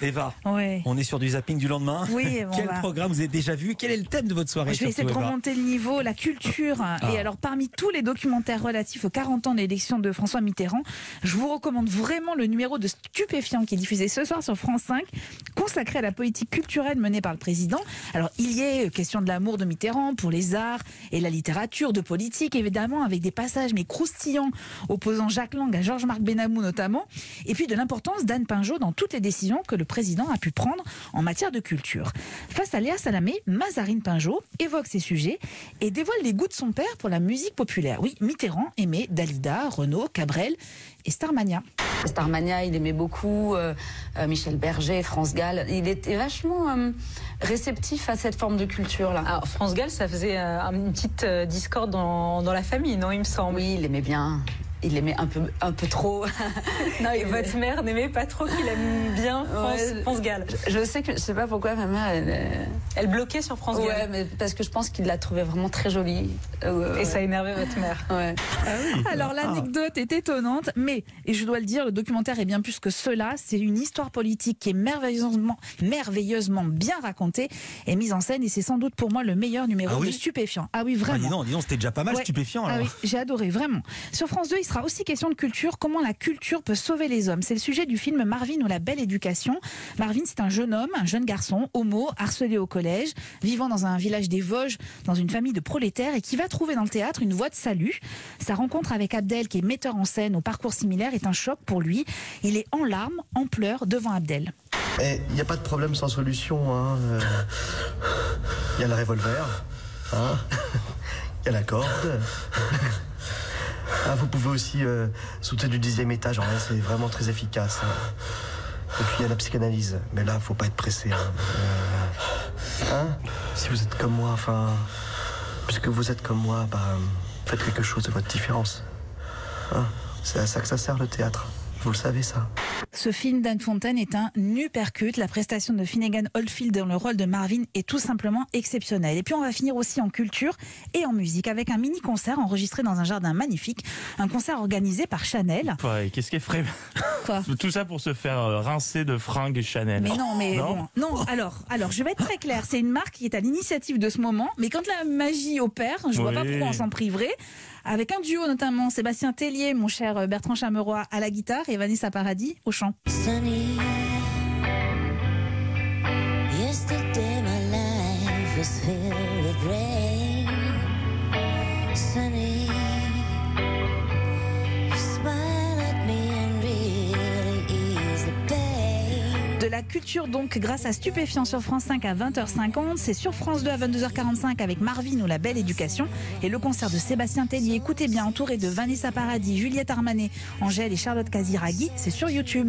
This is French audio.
Eva, on est sur du zapping du lendemain. Oui, Quel va- programme vous avez déjà vu? Quel est le thème de votre soirée Je vais essayer de remonter le niveau, la culture. Ah. Et alors, parmi tous les documentaires relatifs aux 40 ans de l'élection de François Mitterrand, je vous recommande vraiment le numéro de Stupéfiant qui est diffusé ce soir sur France 5, consacré à la politique culturelle menée par le président. Alors, il y est question de l'amour de Mitterrand pour les arts et la littérature, de politique, évidemment, avec des passages mais croustillants opposant Jacques Lang à Georges-Marc Benamou notamment, et puis de l'importance d'Anne Pinjot dans toutes les décisions que le président a pu prendre en matière de culture. Face à Léa Salamé, Mazarine Pinjot évoque ces sujets et dévoile les goûts de son père pour la musique populaire. Oui, Mitterrand aimait Dalida, Renaud, Cabrel et Starmania. Starmania, il aimait beaucoup euh, euh, Michel Berger, France Gall. Il était vachement euh, réceptif à cette forme de culture-là. Alors, France Gall, ça faisait euh, une petite euh, discorde dans, dans la famille, non, il me semble. Oui, il aimait bien. Il aimait un peu, un peu trop. non, Et votre mère n'aimait pas trop qu'il aime bien France, Ouais. France Gall. Je sais que je sais pas pourquoi ma mère. Elle, euh, Elle bloquait sur France ouais, Gall. mais parce que je pense qu'il l'a trouvée vraiment très jolie. Euh, Et ça énervait votre mère. Ouais. Alors l'anecdote est étonnante, mais, et je dois le dire, le documentaire est bien plus que cela. C'est une histoire politique qui est merveilleusement, merveilleusement bien racontée et mise en scène, et c'est sans doute pour moi le meilleur numéro Ah oui de Stupéfiant. Ah oui, Ah, vraiment. dis donc, dis donc, c'était déjà pas mal Ouais. stupéfiant. Ah oui, j'ai adoré, vraiment. Sur France 2, il sera aussi question de culture. Comment la culture peut sauver les hommes? C'est le sujet du film Marvin ou la belle éducation. Marvin, c'est un jeune homme, un jeune garçon, homo, harcelé au collège, vivant dans un village des Vosges, dans une famille de prolétaires, et qui va trouver dans le théâtre une voie de salut. Sa rencontre avec Abdel, qui est metteur en scène au parcours similaire, est un choc pour lui. Il est en larmes, en pleurs devant Abdel. Il n'y a pas de problème sans solution. Il y a le revolver, il y a la corde. Ah, vous pouvez aussi euh, sauter du dixième étage, c'est vraiment très efficace. hein. Et puis il y a la psychanalyse, mais là, faut pas être pressé. Hein. Euh, hein? Si vous êtes comme moi, enfin, puisque vous êtes comme moi, bah, faites quelque chose de votre différence. C'est à ça que ça sert le théâtre. Vous le savez ça. Ce film d'Anne Fontaine est un uppercut. La prestation de Finnegan Oldfield dans le rôle de Marvin est tout simplement exceptionnelle. Et puis on va finir aussi en culture et en musique avec un mini-concert enregistré dans un jardin magnifique. Un concert organisé par Chanel. Ouais, qu'est-ce qu'elle ferait Quoi Tout ça pour se faire euh, rincer de fringues Chanel. mais non, mais Non bon, non. Alors, alors, je vais être très claire. C'est une marque qui est à l'initiative de ce moment, mais quand la magie opère, je vois Oui. pas pourquoi on s'en priverait. Avec un duo notamment, Sébastien Tellier, mon cher Bertrand Chameroy à la guitare et Vanessa Paradis au chant. sunny. Yesterday my life was filled with rain. Sunny, la culture donc grâce à Stupéfiant sur France 5 à 20h50, c'est sur France 2 à 22h45 avec Marvin ou la belle éducation et le concert de Sébastien Tellier, écoutez bien, entouré de Vanessa Paradis, Juliette Armanet, Angèle et Charlotte Casiraghi, c'est sur YouTube.